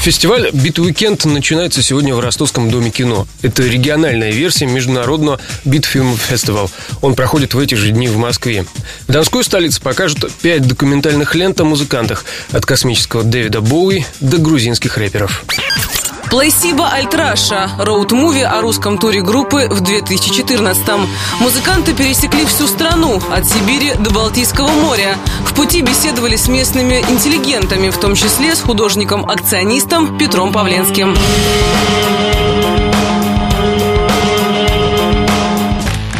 Фестиваль «Beat Weekend» начинается сегодня в Ростовском доме кино. Это региональная версия международного Beat Film Festival. Он проходит в эти же дни в Москве. В Донской столице покажут пять документальных лент о музыкантах. От космического Дэвида Боуи до грузинских рэперов. Плейсиба Альтраша – роуд-муви о русском туре группы в 2014-м. Музыканты пересекли всю страну, от Сибири до Балтийского моря. В пути беседовали с местными интеллигентами, в том числе с художником-акционистом Петром Павленским.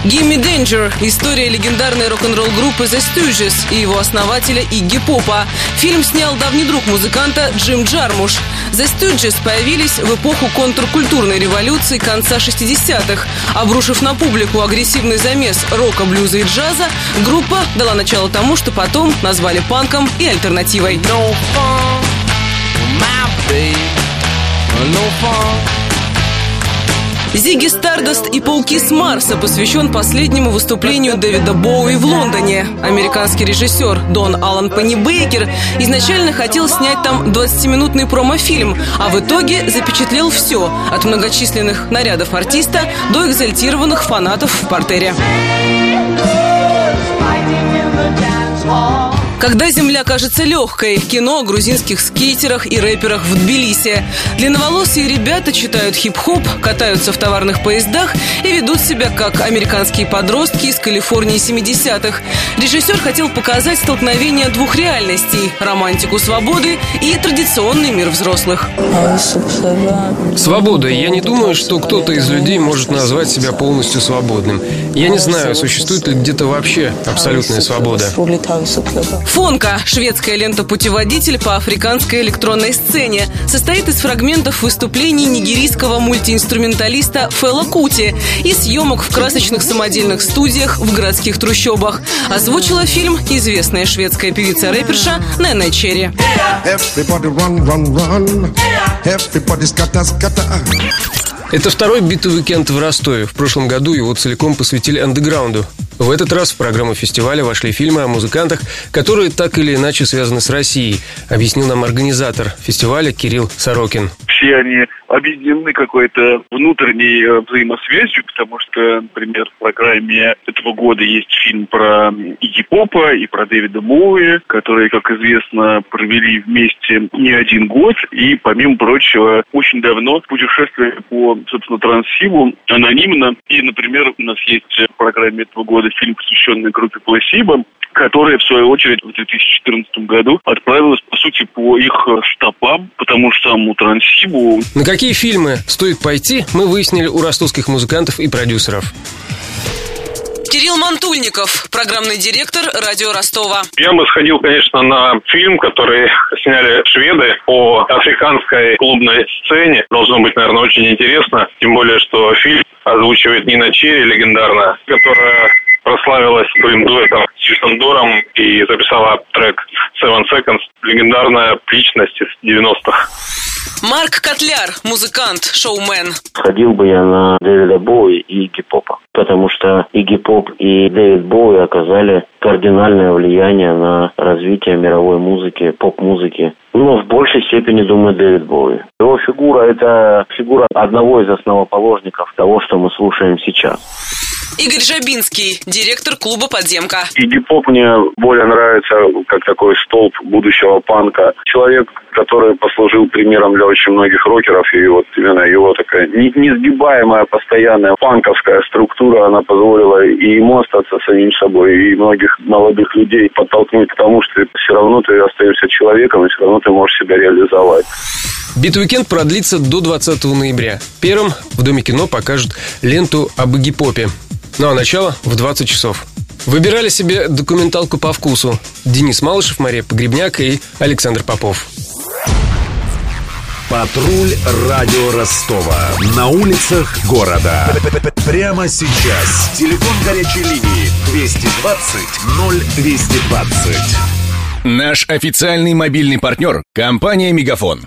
Гимми Danger – история легендарной рок-н-ролл группы The Stooges и его основателя Игги Попа. Фильм снял давний друг музыканта Джим Джармуш. The Stooges появились в эпоху контркультурной революции конца 60-х. Обрушив на публику агрессивный замес рока, блюза и джаза, группа дала начало тому, что потом назвали панком и альтернативой. No fun, my babe. No fun. Зиги Стардаст и Пауки с Марса посвящен последнему выступлению Дэвида Боуи в Лондоне. Американский режиссер Дон Аллан Пеннибейкер изначально хотел снять там 20-минутный промо-фильм, а в итоге запечатлел все – от многочисленных нарядов артиста до экзальтированных фанатов в портере. Когда земля кажется легкой. Кино о грузинских скейтерах и рэперах в Тбилиси. Длинноволосые ребята читают хип-хоп, катаются в товарных поездах и ведут себя как американские подростки из Калифорнии 70-х. Режиссер хотел показать столкновение двух реальностей – романтику свободы и традиционный мир взрослых. Свобода. Я не думаю, что кто-то из людей может назвать себя полностью свободным. Я не знаю, существует ли где-то вообще абсолютная свобода. Фонка – шведская лента-путеводитель по африканской электронной сцене. Состоит из фрагментов выступлений нигерийского мультиинструменталиста Фела Кути и съемок в красочных самодельных студиях в городских трущобах. Озвучила фильм известная шведская певица-рэперша Нэнэ Черри. Это второй битый уикенд в Ростове. В прошлом году его целиком посвятили андеграунду. В этот раз в программу фестиваля вошли фильмы о музыкантах, которые так или иначе связаны с Россией, объяснил нам организатор фестиваля Кирилл Сорокин. Все они объединены какой-то внутренней э, взаимосвязью, потому что, например, в программе этого года есть фильм про Игги Попа и про Дэвида Боуи, которые, как известно, провели вместе не один год, и, помимо прочего, очень давно путешествовали по, собственно, Транссибу анонимно. И, например, у нас есть в программе этого года фильм, посвященный группе Пласибо, которая, в свою очередь, в 2014 году отправилась, по сути, по их стопам, потому что самому Трансибу... На какие фильмы стоит пойти, мы выяснили у ростовских музыкантов и продюсеров. Кирилл Мантульников, программный директор радио Ростова. Я бы сходил, конечно, на фильм, который сняли шведы по африканской клубной сцене. Должно быть, наверное, очень интересно. Тем более, что фильм озвучивает Нина Черри, легендарная, которая прославилась своим дуэтом Чистом Дором и записала трек Seven Seconds. Легендарная личность из 90-х. Марк Котляр, музыкант, шоумен. Сходил бы я на Дэвида Боуи и Игги Попа, потому что Игги Поп и Дэвид Боуи оказали кардинальное влияние на развитие мировой музыки, поп-музыки. Ну, в большей степени, думаю, Дэвид Боуи. Его фигура – это фигура одного из основоположников того, что мы слушаем сейчас. Игорь Жабинский, директор клуба «Подземка». Игги Поп мне более нравится как такой столб будущего панка. Человек, который послужил примером для очень многих рокеров, и вот именно его такая несгибаемая, постоянная панковская структура, она позволила и ему остаться самим собой, и многих молодых людей подтолкнуть к тому, что все равно ты остаешься человеком, и все равно ты можешь себя реализовать. Бит-уикенд продлится до 20 ноября. Первым в Доме кино покажут ленту об Игги Попе. Ну а начало в 20 часов. Выбирали себе документалку по вкусу. Денис Малышев, Мария Погребняк и Александр Попов. Патруль радио Ростова. На улицах города. Прямо сейчас. Телефон горячей линии 220 0220. Наш официальный мобильный партнер – компания «Мегафон».